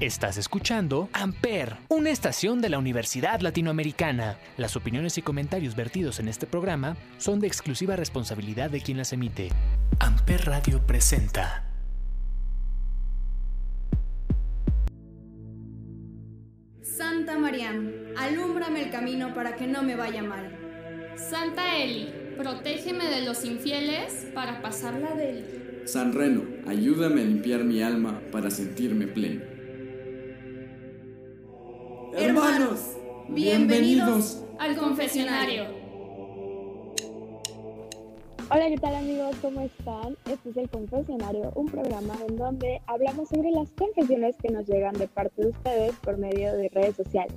Estás escuchando Amper, una estación de la Universidad Latinoamericana. Las opiniones y comentarios vertidos en este programa son de exclusiva responsabilidad de quien las emite. Amper Radio presenta. Santa Mariam, alúmbrame el camino para que no me vaya mal. Santa Eli, protégeme de los infieles para pasarla de él. San Reno, ayúdame a limpiar mi alma para sentirme pleno. Hermanos, bienvenidos al confesionario. Hola, ¿qué tal amigos? ¿Cómo están? Este es El Confesionario, un programa en donde hablamos sobre las confesiones que nos llegan de parte de ustedes por medio de redes sociales.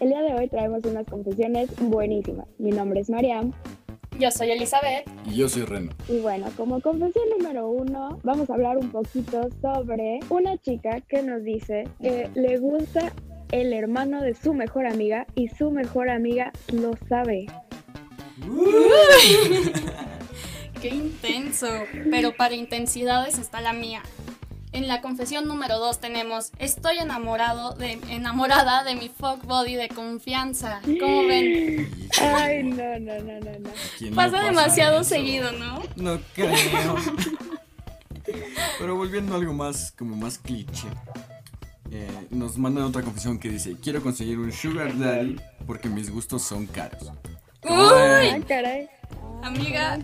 El día de hoy traemos unas confesiones buenísimas. Mi nombre es Mariam. Yo soy Elizabeth. Y yo soy Reno. Y bueno, como confesión número uno, vamos a hablar un poquito sobre una chica que nos dice que le gusta el hermano de su mejor amiga y su mejor amiga lo sabe. ¡Qué intenso! Pero para intensidades está la mía. En la confesión número 2 tenemos Estoy enamorado de, enamorada de mi fuck body de confianza. ¿Cómo ven? Ay, no, no, no, no, no. ¿Quién no Pasa demasiado eso? seguido, ¿no? No creo. Pero volviendo a algo más, como más cliché. Eh, nos mandan otra confesión que dice, quiero conseguir un sugar daddy porque mis gustos son caros. ¡Uy! Caray. Amiga,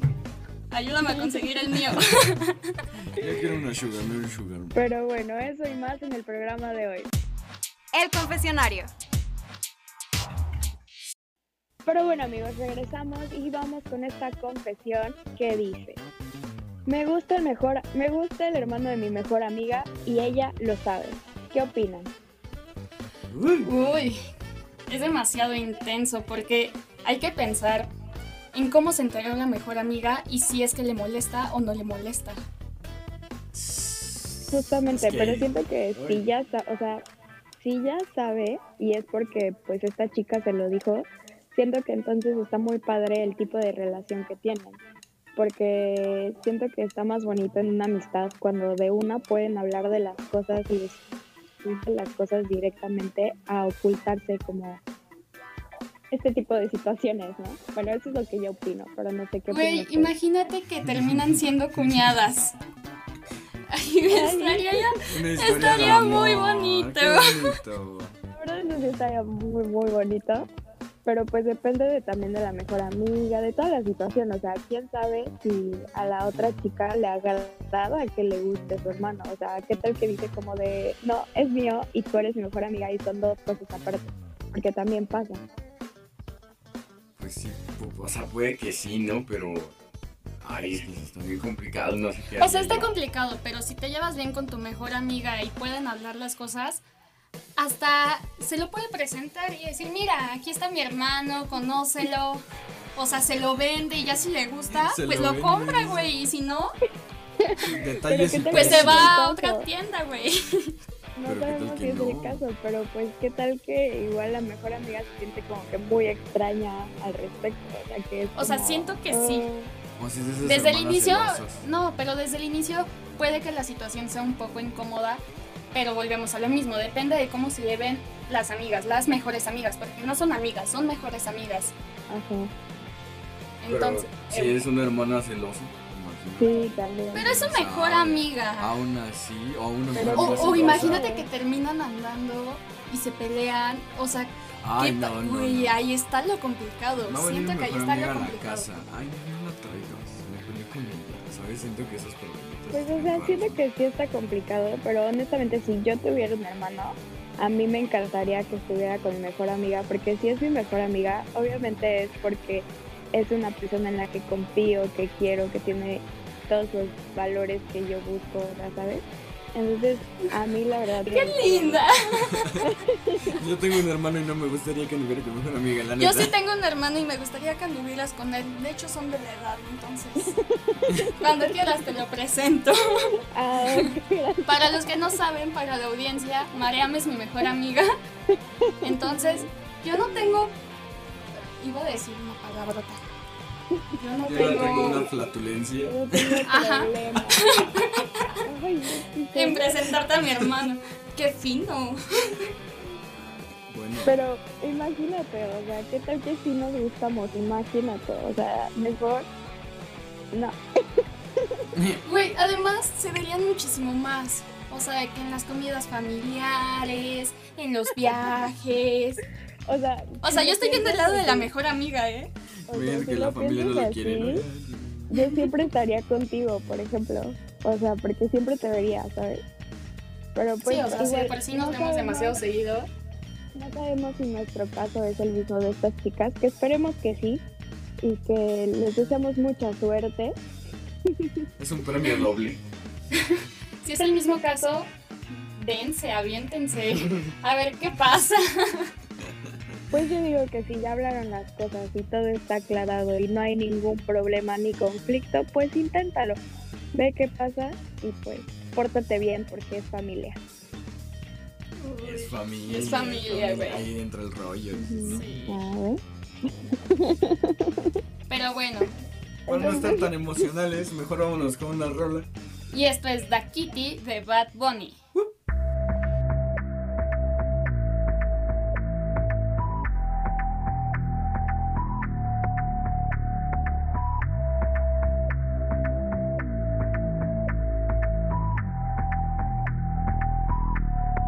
ayúdame a conseguir el mío. Yo quiero una sugar, no un sugar. Pero bueno, eso y más en el programa de hoy. El confesionario. Pero bueno amigos, regresamos y vamos con esta confesión que dice. Me gusta el mejor, me gusta el hermano de mi mejor amiga y ella lo sabe. ¿Qué opinan? Uy, es demasiado intenso porque hay que pensar en cómo se enteró la mejor amiga y si es que le molesta o no le molesta. Justamente, Es que- pero siento que si ya, o sea, si ya sabe y es porque pues esta chica se lo dijo, siento que entonces está muy padre el tipo de relación que tienen. Porque siento que está más bonito en una amistad cuando de una pueden hablar de las cosas y las cosas directamente a ocultarse como este tipo de situaciones, ¿no? Bueno, eso es lo que yo opino, pero no sé qué Güey, imagínate que terminan siendo cuñadas. Ay, estaría ya- Una historia Estaría muy bonito. qué bonito. La verdad eso sí estaría muy, muy bonito. Pero pues depende de, también de la mejor amiga, de toda la situación. O sea, quién sabe si a la otra chica le agrada que le guste su hermano. O sea, qué tal que dice como de, no, es mío y tú eres mi mejor amiga y son dos cosas aparte. Porque también pasa. Pues sí, o sea, puede que sí, ¿no? Pero... Ay, está muy complicado, no sé qué O sea, está complicado, pero si te llevas bien con tu mejor amiga y pueden hablar las cosas, hasta se lo puede presentar y decir, mira, aquí está mi hermano, conócelo. O sea, se lo vende y ya si le gusta, Se pues lo compra, güey. Y si no, Detalles Pero ¿qué tal pues se va a otra tienda, güey. No Pero ¿qué tal sabemos si es no? el caso, pero pues qué tal que igual la mejor amiga se siente como que muy extraña al respecto. O sea, que es O sea, siento que sí. "Oh". Desde el inicio, celosas. no, pero desde el inicio puede que la situación sea un poco incómoda, pero volvemos a lo mismo, depende de cómo se lleven las amigas, las mejores amigas, porque no son amigas, son mejores amigas. Ajá. Entonces, Pero si eh, es una hermana celosa, imagínate. Sí, también. pero es su mejor amiga. Aún así, o una Pero- O, amiga o celosa. imagínate que terminan andando y se pelean, o sea, Ay, ¿qué no, no. ahí está lo complicado. Siento que ahí está lo a la complicado. casa. Ay, no, no la traigas. Me peleé con ella. ¿Sabes? Siento que esos problemitas. Pues o sea, siento que sí está complicado, pero honestamente si yo tuviera un hermano, a mí me encantaría que estuviera con mi mejor amiga, porque si es mi mejor amiga, obviamente es porque es una persona en la que confío, que quiero, que tiene todos los valores que yo busco, ¿ya ¿sabes? Entonces, a mí la verdad... ¡Qué linda! Yo tengo un hermano y no me gustaría que anduviera con mejor amiga, la Yo sí tengo un hermano y me gustaría que anduvieras con él. De hecho, son de la edad, entonces. Cuando quieras te lo presento. Ah. Para los que no saben, para la audiencia, Mariam es mi mejor amiga. Entonces, yo no tengo. Iba a decir una palabrota. Yo no Yo no tengo una flatulencia. Tengo Ajá. Ay, en presentarte a mi hermano. Qué fino. Bueno, Pero imagínate, o sea, ¿qué tal que si nos gustamos? Imagínate, o sea, mejor. No, Güey, además se verían muchísimo más. O sea, que en las comidas familiares, en los viajes. o sea. O sea, yo estoy viendo el lado de la mejor amiga, ¿eh? Si que la familia no lo quiere. Yo siempre estaría contigo, por ejemplo. O sea, porque siempre te vería, ¿sabes? Pero pues. Sí, o sea, sí, igual, por sí nos no vemos sabemos- demasiado seguido. No sabemos si nuestro caso es el mismo de estas chicas, que esperemos que sí. Y que les deseamos mucha suerte. Es un premio doble. Si es el mismo caso, dense, aviéntense. A ver qué pasa. Pues yo digo que si ya hablaron las cosas y todo está aclarado y no hay ningún problema ni conflicto, pues inténtalo. Ve qué pasa y pues pórtate bien porque es familia. Es familia. Es familia, güey. Ahí entra el rollo. Sí. A ver. Pero bueno, Para no estar tan emocionales, mejor vámonos con una rola. y esto es Da Kitty de Bad Bunny.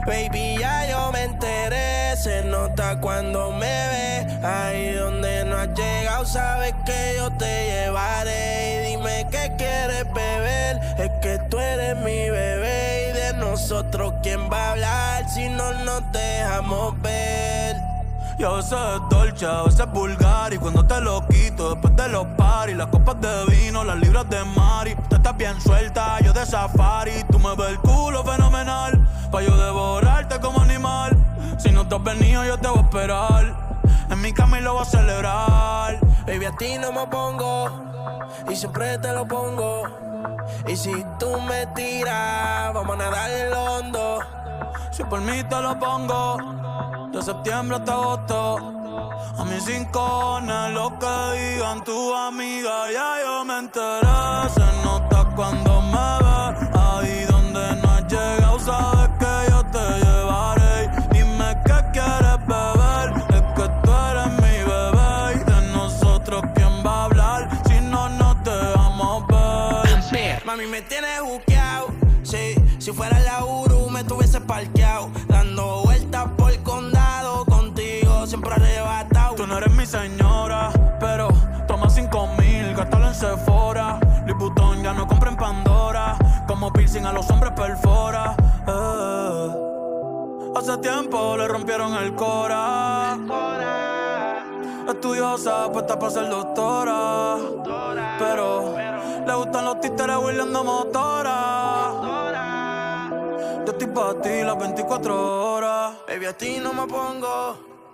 Baby, ya yo me enteré, se nota cuando me ve. Ahí donde no has llegado, sabes que yo te llevaré. Y dime qué quieres beber, es que tú eres mi bebé. Y de nosotros, ¿quién va a hablar si no nos dejamos ver? Y a veces es dolce, a veces es vulgar Y cuando te lo quito después de los paris Las copas de vino, las libras de Mari estás bien suelta, yo de safari Tú me ves el culo fenomenal Pa' yo devorarte como animal Si no te has venido yo te voy a esperar En mi cama y lo voy a celebrar Baby, a ti no me pongo y siempre te lo pongo. Y si tú me tiras, vamos a nadar el hondo. Si por mí te lo pongo De septiembre hasta agosto A mis rincones Lo que digan tu amiga Ya yo me enteré Se nota cuando me ves Ahí donde no has llegado Sabes que yo te llevaré Dime qué quieres beber Es que tú eres mi bebé Y de nosotros quién va a hablar Si no nos dejamos ver. Mami, me tienes buqueado. Sí, si fuera la Uru, me tuviese parqueado. Dando vueltas por el condado. Contigo siempre arrebatado. Tú no eres mi señora, pero toma cinco mil, gástalo en Sephora. Liputón ya no compra en Pandora, como piercing a los hombres perfora. Eh. Hace tiempo le rompieron el cora. Estudiosa, puesta para ser doctora. Pero le gustan los títeres huirleando motora. Yo estoy para ti las 24 horas. Baby, a ti no me pongo.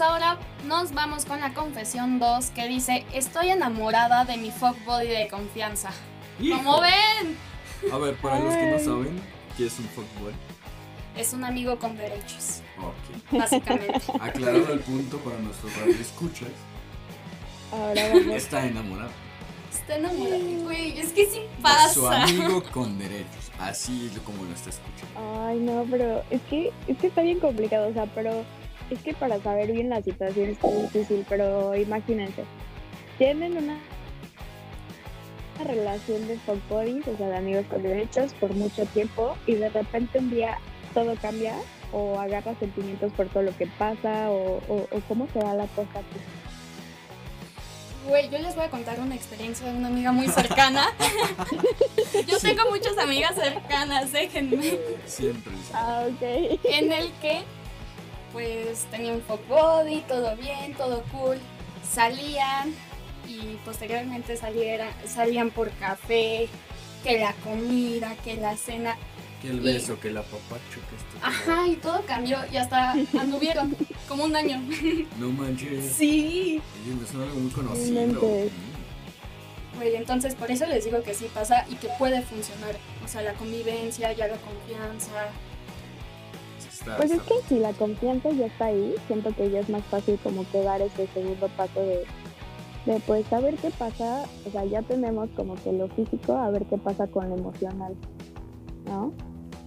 Ahora nos vamos con la confesión 2 que dice, estoy enamorada de mi fuckbody de confianza. Como ven, A ver, para los que no saben, ¿qué es un fuckboy? es un amigo con derechos, Ok. básicamente. Aclarado el punto para nuestros radioescuchas, Ahora vamos. está enamorado. Está enamorado. Güey, es que sí Su pasa. amigo con derechos. Así es como lo está escuchando. Ay, no, pero es que, es que está bien complicado, o sea, pero es que para saber bien la situación es muy difícil, pero imagínense, tienen una, una relación de fuck buddies, o sea, de amigos con derechos por mucho tiempo y de repente un día todo cambia o agarra sentimientos por todo lo que pasa o, o, o cómo se da la cosa aquí. Güey, yo les voy a contar una experiencia de una amiga muy cercana. yo tengo muchas amigas cercanas, déjenme. Siempre. Ah, ok. En el que, pues, tenía un fuck body, todo bien, todo cool. Salían y posteriormente saliera, salían por café, que la comida, que la cena. Que el beso, que la papacho, que esto. Ajá, y todo cambió y hasta anduvieron como un año. No manches. Sí. Oye, me suena algo muy conocido. Güey, entonces por eso les digo que sí pasa y que puede funcionar. O sea, la convivencia, ya la confianza. Está- Pues es que si la confianza ya está ahí, siento que ya es más fácil como que dar ese segundo paso de, de pues saber qué pasa, o sea, ya tenemos como que lo físico, a ver qué pasa con lo emocional, ¿no?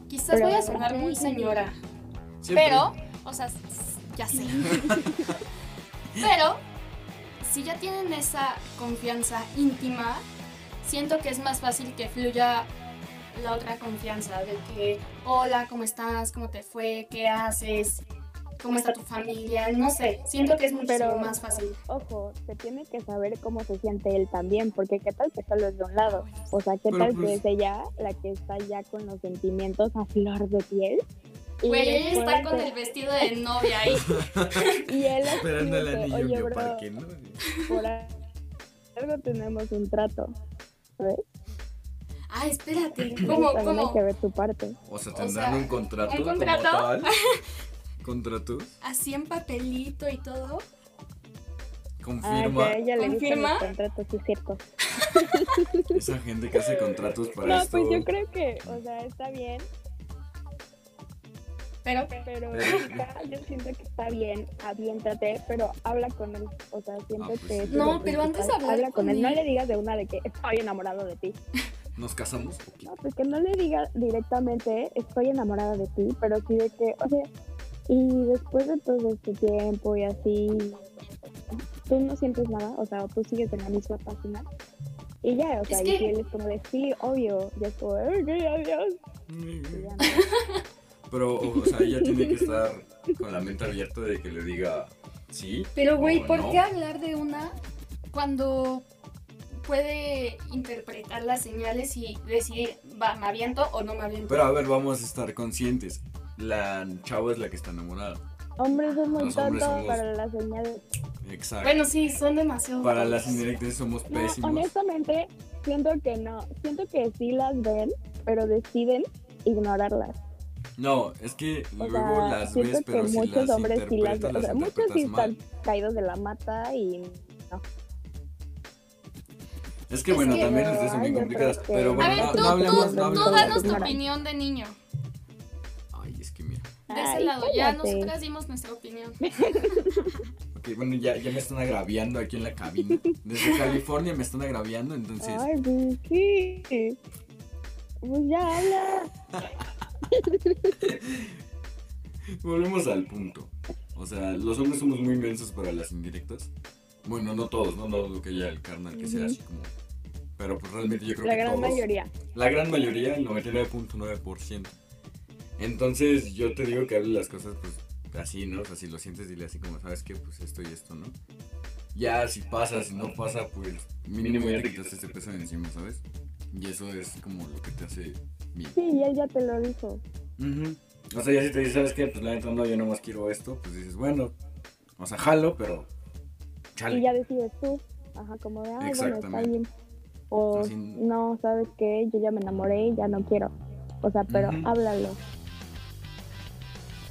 Quizás Pero- voy a sonar muy señora, Siempre. pero, o sea, ya sé. pero, si ya tienen esa confianza íntima, siento que es más fácil que fluya la otra confianza de que, hola, ¿cómo estás? ¿Cómo te fue? ¿Qué haces? ¿Cómo está tu familia? No sé, siento que es muchísimo Pero- más fácil. Ojo, se tiene que saber cómo se siente él también, porque qué tal que solo es de un lado, o sea, qué Pero, tal pues- que es ella la que está ya con los sentimientos a flor de piel. y Güey, ella está con de- el vestido de novia ahí. Y él Esperando que, anillo bro, parque, ¿no? por algo tenemos un trato, ¿sabes? Ah, espérate, ¿cómo, También cómo? hay que ver tu parte. O sea, O tendrán sea, un contrato. ¿un como contrato? tal. ¿Contrato? Así en papelito y todo. Ah, Confirma. que a ella le gustan ¿Confirma? los contratos y ciertos. Esa gente que hace contratos para No, esto. pues yo creo que, o sea, está bien, Pero, pero Pero- yo siento que está bien, aviéntate, pero habla con él, o sea, siento Ah, pues que... sí. No, pero antes Habla con con él, no le digas de una de que estoy enamorado de ti. ¿Nos casamos? No, pues que no le diga directamente estoy enamorada de ti, pero sí de que, o sea, y después de todo este tiempo y así, tú no sientes nada, o sea, tú sigues en la misma página. Y ya, o sea, Es y que- si él es como de sí, obvio, ya es como, "Eh, ok, adiós. Y ya no. Pero, o sea, ella tiene que estar con la mente abierta de que le diga sí. pero güey, ¿por no. qué hablar de una cuando puede interpretar las señales y decir, va, me aviento o no me aviento? Pero a ver, vamos a estar conscientes. La chava es la que está enamorada. Hombres son muy tontos somos- para las señales. Exacto. Bueno, sí, son demasiado. Para tontos. las indirectas somos No, pésimos. honestamente, siento que no. Siento que sí las ven, pero deciden ignorarlas. No, es que O luego sea, las ves, pero que si muchos las hombres sí las. O las sea, muchos sí mal. están caídos de la mata y Es que Es bueno, que- también ustedes son yo complicadas. que- Pero A bueno, ver, no, tú, no hablemos, tú, no tú hablemos. danos tu opinión de niño. Ay, es que mira. De ese Ay, lado, ya cállate. nosotras dimos nuestra opinión. Ok, bueno, ya, ya me están agraviando aquí en la cabina. Desde California me están agraviando, entonces. Ay, pues sí. Pues ya habla. Volvemos al punto. O sea, los hombres somos muy inmensos para las indirectas. Bueno, no todos, no, no lo que haya el carnal que sea así como. Pero pues realmente yo creo La que gran todos. mayoría. La gran mayoría, el 99.9%. Entonces yo te digo que hables las cosas pues así, ¿no? O sea, si lo sientes, dile así como, ¿sabes qué? Pues esto y esto, ¿no? Ya si pasa, si no pasa, pues mínimo ya te quitaste este peso de encima, ¿sabes? Y eso es como lo que te hace bien. Sí, y él ya te lo dijo. Ujú. O sea, ya si te dices, ¿sabes qué? Pues la neta no, yo nomás quiero esto, pues dices, bueno, o sea, jalo, pero chale. Y ya decides tú. Ajá, como de, ay, bueno, está Exactamente. bien. O Así- no, ¿sabes qué? Yo ya me enamoré y ya no quiero. O sea, pero Ujú. háblalo.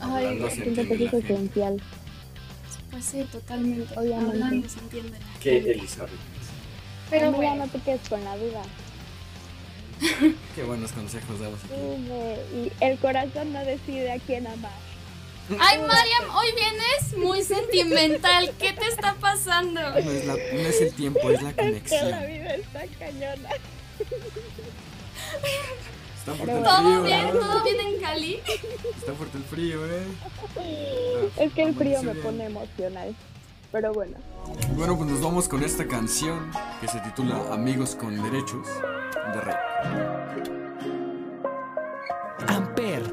Ay, Siento que es esencial. Pues sí, totalmente. Obviamente. Hablando se entiende. ¿Qué. Elizabeth? Pero Amiga, bueno, no te quedes con la duda. Qué buenos consejos damos aquí. Y el corazón no decide a quién amar. Ay, Mariam, hoy vienes muy sentimental. ¿Qué te está pasando? No es, la- no es el tiempo, es la Es que la conexión. vida está cañona. Está fuerte el ¿Todo frío. bien? ¿eh? ¿Todo bien en Cali? Está fuerte el frío, eh. Es que el frío me bien. pone emocional. Pero bueno. Bueno, pues nos vamos con esta canción que se titula Amigos con Derechos de Rey. Amper,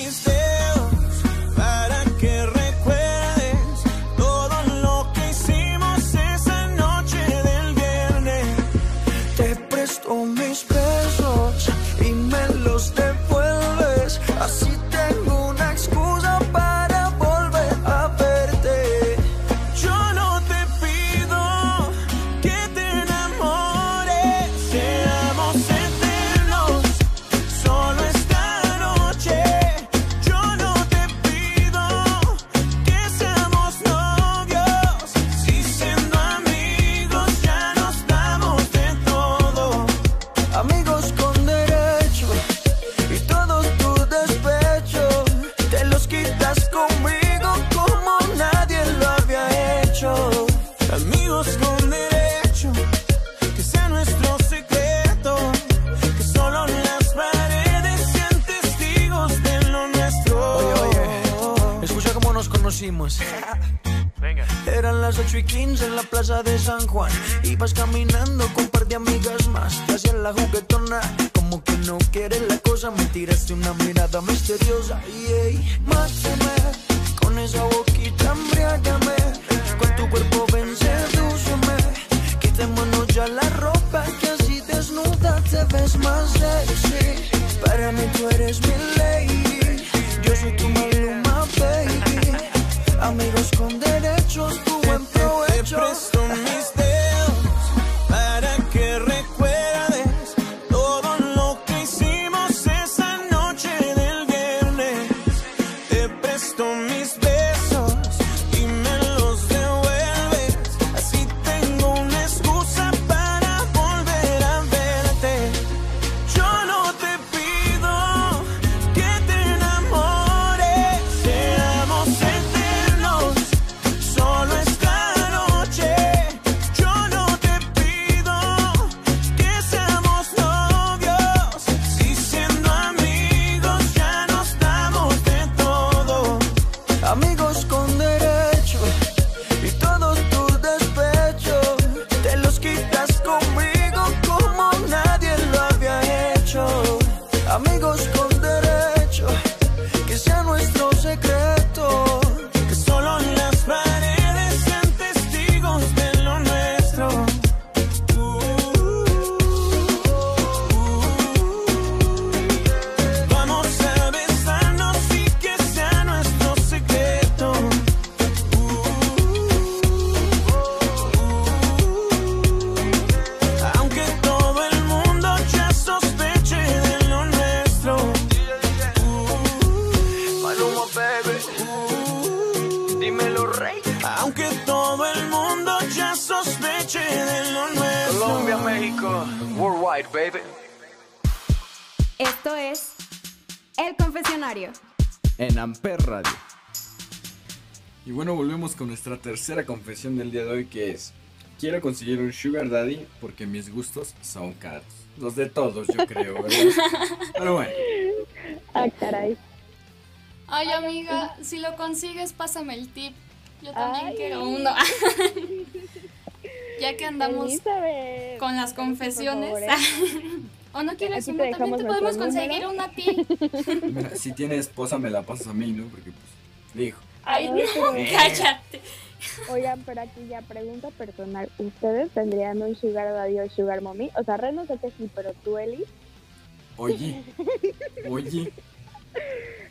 8 y 15 en la plaza de San Juan. Ibas caminando con un par de amigas más. Te hacían la juguetona. Como que no quieres la cosa. Me tiraste una mirada misteriosa. Y ey, mátame. Con Con nuestra tercera confesión del día de hoy que es Quiero conseguir un sugar daddy porque mis gustos son caros. Los de todos, yo creo, ¿verdad? Pero bueno, Ah, caray. Ay, amiga, si lo consigues, pásame el tip. Yo también Ay. quiero uno. ya que andamos Elizabeth, con las confesiones. ¿eh? ¿O no quieres uno? También te podemos conseguir número. uno a ti. mira, si tiene esposa me la pasas a mí, ¿no? Porque pues, dijo. Ay, Ay, no, pero- cállate. Oigan, pero aquí ya pregunta personal. ¿Ustedes tendrían un sugar daddy o sugar mommy? O sea, Ren no sé que sí, pero tú, Eli. Oye, oye,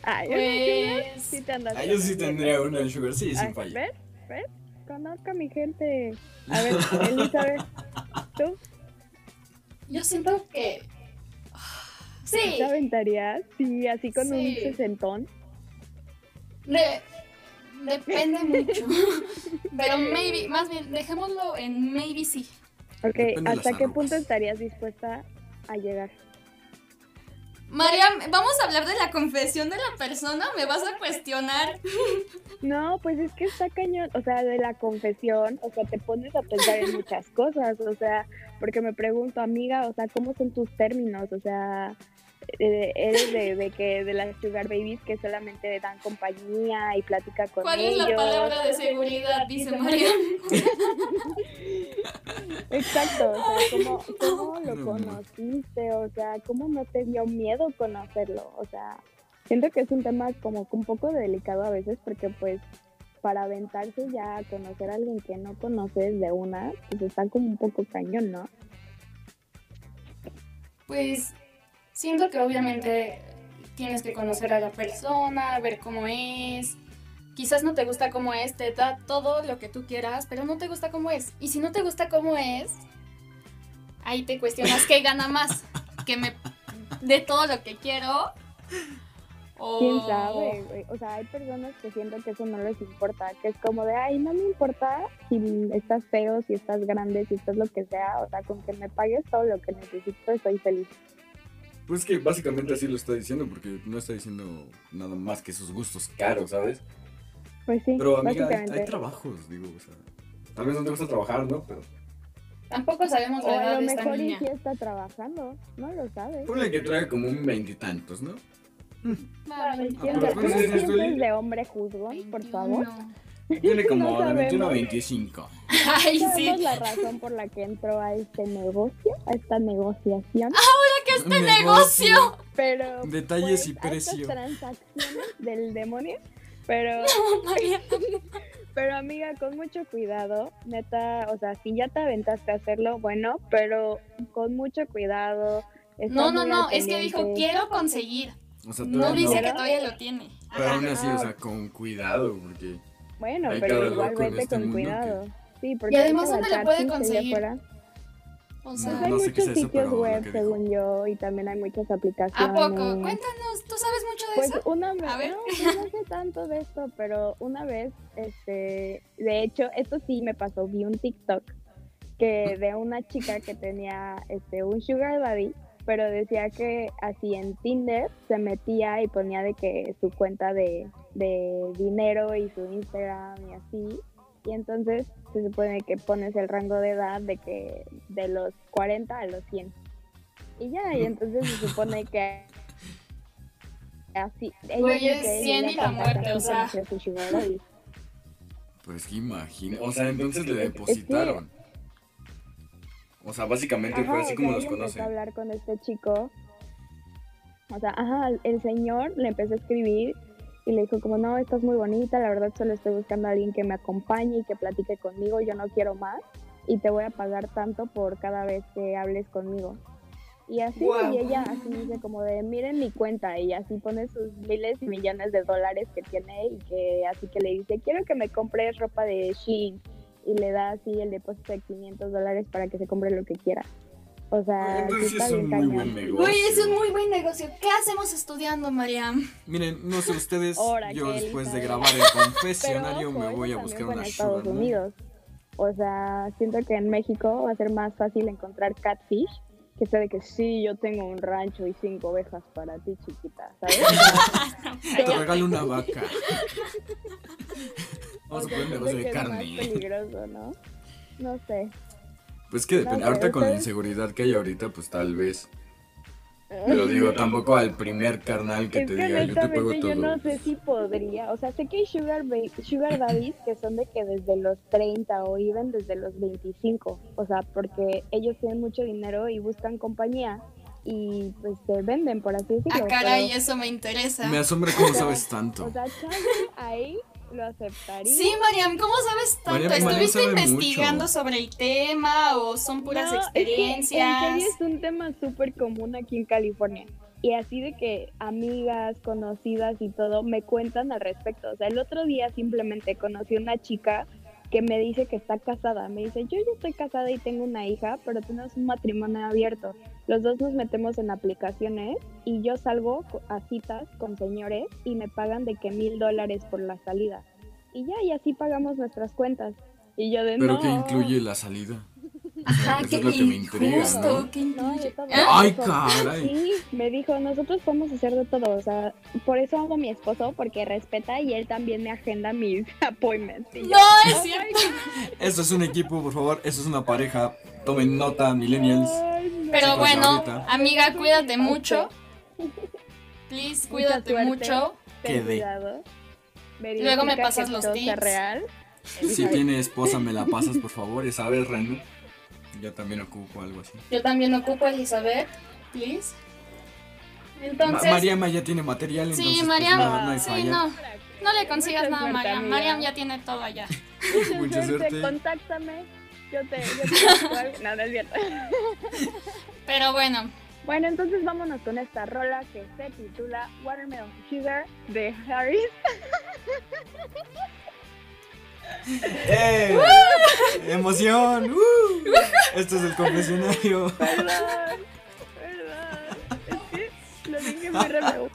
Ay, Pues, sí te andas. ah, yo sí tendría una sugar, sí, Ay, sin falla. ¿Ves? ¿Ves? Conozco a mi gente. A ver, Elizabeth, ¿tú? yo siento que ah, Sí. ¿Te aventarías? Sí, así con un Sí. sesentón. De- depende mucho. Pero maybe, más bien, dejémoslo en maybe sí. Ok, Depende ¿hasta qué punto estarías dispuesta a llegar? María, vamos a hablar de la confesión de la persona, me vas a cuestionar. No, pues es que está cañón, o sea, de la confesión, o sea, te pones a pensar en muchas cosas, o sea, porque me pregunto, amiga, o sea, ¿cómo son tus términos? O sea, eres de, de que de las sugar babies que solamente dan compañía y plática con ¿Cuál es ellos. la palabra de seguridad? Dice María. Exacto, o sea, ¿cómo, cómo lo No, no. conociste? O sea, ¿cómo no te dio miedo conocerlo? O sea, siento que es un tema como un poco delicado a veces porque pues para aventarse ya a conocer a alguien que no conoces de una, pues está como un poco cañón, ¿no? Pues siento que obviamente tienes que conocer a la persona, ver cómo es. Quizás no te gusta cómo es, te da todo lo que tú quieras, pero no te gusta cómo es. Y si no te gusta cómo es, ahí te cuestionas qué gana más, que me dé todo lo que quiero. O... ¿Quién sabe? güey? O sea, hay personas que siento que eso no les importa, que es como de, ay, no me importa si estás feo, si estás grande, si estás lo que sea, o sea, con que me pagues todo lo que necesito, estoy feliz. Pues que básicamente así lo está diciendo, porque no está diciendo nada más que sus gustos caros, ¿sabes? Pues sí, Pero amiga, hay, hay trabajos, digo, o sea. Tal vez no te gusta trabajar, ¿no? Pero Tampoco sabemos O la a edad lo de esta mejor y niña. sí está trabajando, no lo sabes. ponle que trae como un veintitantos, ¿no? Ah, ¿Quién pero sabe? pues, ¿Tú es- es feliz. de hombre juzgón, por favor? 21. Tiene como No de 21 a sabemos. 25. Ay, sí. Sabemos la razón por la que entró a este negocio, a esta negociación, que este negocio. pero Detalles y pues, precio. transacciones del demonio, pero María. pero amiga, con mucho cuidado, neta, o sea, si ya te aventaste a hacerlo, bueno, pero con mucho cuidado. No, no, no, es que dijo quiero conseguir. O sea, No dice no. que todavía lo tiene. Pero aún así, o sea, con cuidado, porque. Bueno, Hay pero loco en igualmente este con mundo que- cuidado. Sí, porque Y además, ¿dónde la lo puede conseguir? O pues sea, No, hay no sé muchos es eso, sitios web, según yo, y también hay muchas aplicaciones. ¿a poco? Cuéntanos, ¿tú sabes mucho de Pues eso? una vez, A ver. no, pues no sé tanto de esto, pero una vez, este, de hecho, esto sí me pasó, vi un TikTok que de una chica que tenía, este, un sugar daddy, pero decía que así en Tinder se metía y ponía de que su cuenta de, de dinero y su Instagram y así, y entonces se supone que pones el rango de edad de que de los 40 a los 100. Y ya, y entonces se supone que así. dice es que 100 ella y la muerte, o sea. Pues que imagina. O sea, entonces le depositaron. O sea, básicamente fue así como los empezó a hablar con este chico. O sea, ajá, el señor le empezó a escribir y le dijo como, no, estás muy bonita, la verdad solo estoy buscando a alguien que me acompañe y que platique conmigo, yo no quiero más y te voy a pagar tanto por cada vez que hables conmigo. Y así, y ella así dice como de, miren mi cuenta y así pone sus miles y millones de dólares que tiene y que así que le dice, quiero que me compres ropa de Shein y le da así el depósito de 500 dólares para que se compre lo que quiera. O sea, Entonces sí está es un muy buen negocio. Güey, es un muy buen negocio. ¿Qué hacemos estudiando, Mariam? Miren, no sé ustedes, Ahora yo después de grabar el Pero confesionario ojo, me voy a buscar fue en una Estados sugar. Unidos. O sea, siento que en México va a ser más fácil encontrar catfish que sea de que sí, yo tengo un rancho y cinco ovejas para ti, chiquita, ¿sabes? Te regalo una vaca. Vamos o a poner siento negocio de es más carne. peligroso, ¿no? No sé. Pues que depende. No ahorita con la inseguridad que hay ahorita, pues tal vez. Pero digo, tampoco al primer carnal que es te que diga, yo te pego todo. yo no sé si podría. O sea, sé que hay sugar, sugar daddies que son de que desde los 30 o even desde los 25. O sea, porque ellos tienen mucho dinero y buscan compañía y pues se venden, por así decirlo. Ah, caray, pero- eso me interesa. Me asombra cómo O sea, sabes tanto. O sea, ahí lo aceptaría. Sí, Mariam, ¿cómo sabes tanto? Mariam- Mariam ¿Estuviste sabe investigando mucho. sobre el tema o son puras No, es que experiencias? en serio es un tema súper común aquí en California. Y así de que amigas, conocidas y todo me cuentan al respecto. O sea, el otro día simplemente conocí una chica que me dice que está casada. Me dice, yo ya estoy casada y tengo una hija, pero tenemos un matrimonio abierto. Los dos nos metemos en aplicaciones y yo salgo a citas con señores y me pagan de que mil dólares por la salida. Y ya, y así pagamos nuestras cuentas. Y yo de Pero no. que incluye la salida. Ajá, eso qué qué No. ¡Ay, caray! Sí, me dijo, nosotros podemos hacer de todo, o sea, por eso amo a mi esposo, porque respeta y él también me agenda mis appointments. Y yo, No, es cierto. Esto es un equipo, por favor. Esto es una pareja. Tomen nota, millennials. "Ay, no". Pero Chicos, bueno, ahorita. amiga, cuídate mucho. Please, cuídate suerte. mucho. Quedé. Luego me pasas los tips. real. Si tiene esposa, me la pasas, por favor. Ya sabes, Reno. Yo también ocupo algo así. Yo también ocupo a Elizabeth, please. Ma- Entonces, Mariama ya tiene material, entonces sí, pues, Mariam, no, no hay sí, falla. no, no le consigas Mucha nada a Mariam. Mariam ya tiene todo allá. Mucha suerte. Contáctame. Yo te, yo te. No, no es cierto. Pero bueno, Bueno, entonces vámonos con esta rola que se titula Watermelon Sugar de Harris. ¡Eh! ¡Emoción! ¡Uh! Esto es el confesionario. Perdón, perdón. Es que lo dije muy raro.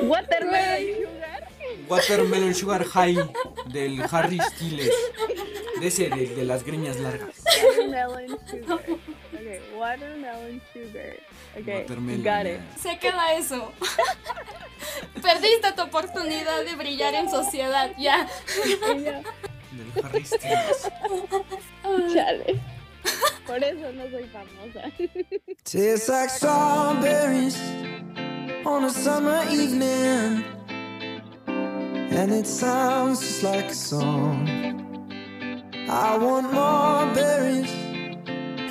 Watermelon Sugar. Watermelon Sugar High del Harry Styles. De ese, de, de las greñas largas. Watermelon Sugar. Okay, watermelon sugar. Okay, Watermelon. got it. se queda eso. Perdiste tu oportunidad de brillar en sociedad, ya. Del Harry Styles. Chale. Por eso no soy famosa. Tastes like strawberries on a summer evening, and it sounds just like a song. I want more berries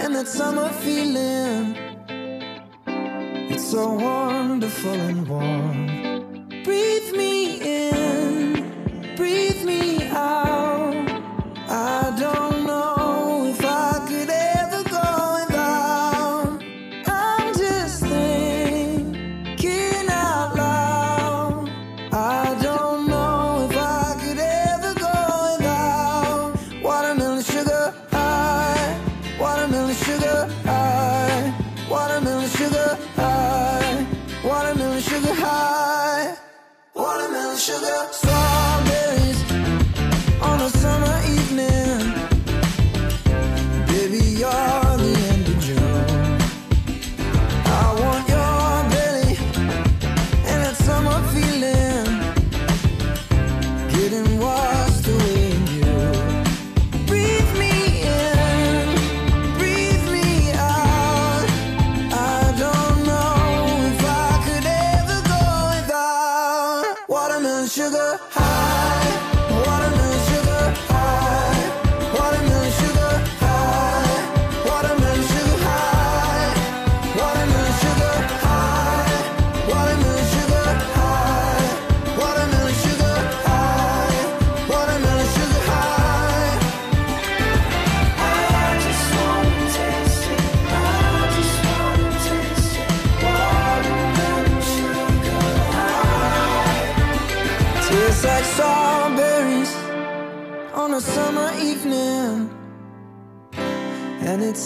and that summer feeling. It's so wonderful and warm. Breathe me in, breathe me sugar high,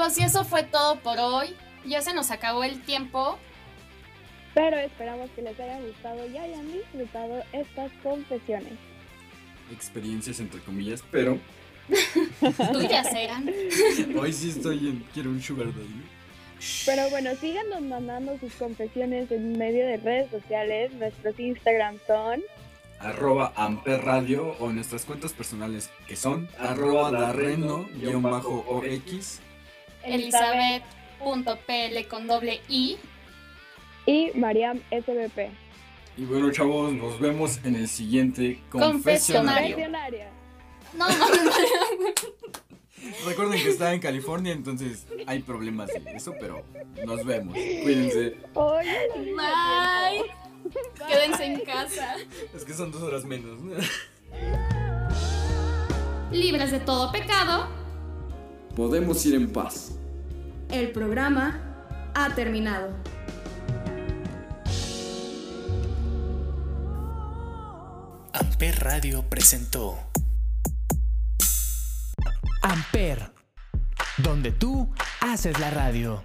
Amigos, y eso fue todo por hoy. Ya se nos acabó el tiempo. Pero esperamos que les haya gustado y hayan disfrutado estas confesiones. Experiencias entre comillas, pero Tuyas eran. Hoy sí estoy en. Quiero un sugar daddy. Pero bueno, síganos mandando sus confesiones en medio de redes sociales. Nuestros Instagram son Arroba Amper Radio o nuestras cuentas personales que son arroba darreno-ox. Elizabeth.pl con doble I. y Mariam SBP. Y bueno, chavos, nos vemos en el siguiente Confesionario. confesionario. Confesionaria. No, no, no. Recuerden que está en California, entonces hay problemas de eso, pero nos vemos. Cuídense. Oye, Bye. Quédense en casa. Es que son dos horas menos. ¿no? Libres de todo pecado, Podemos ir en paz. el programa ha terminado. Amper Radio presentó Amper, donde tú haces la radio.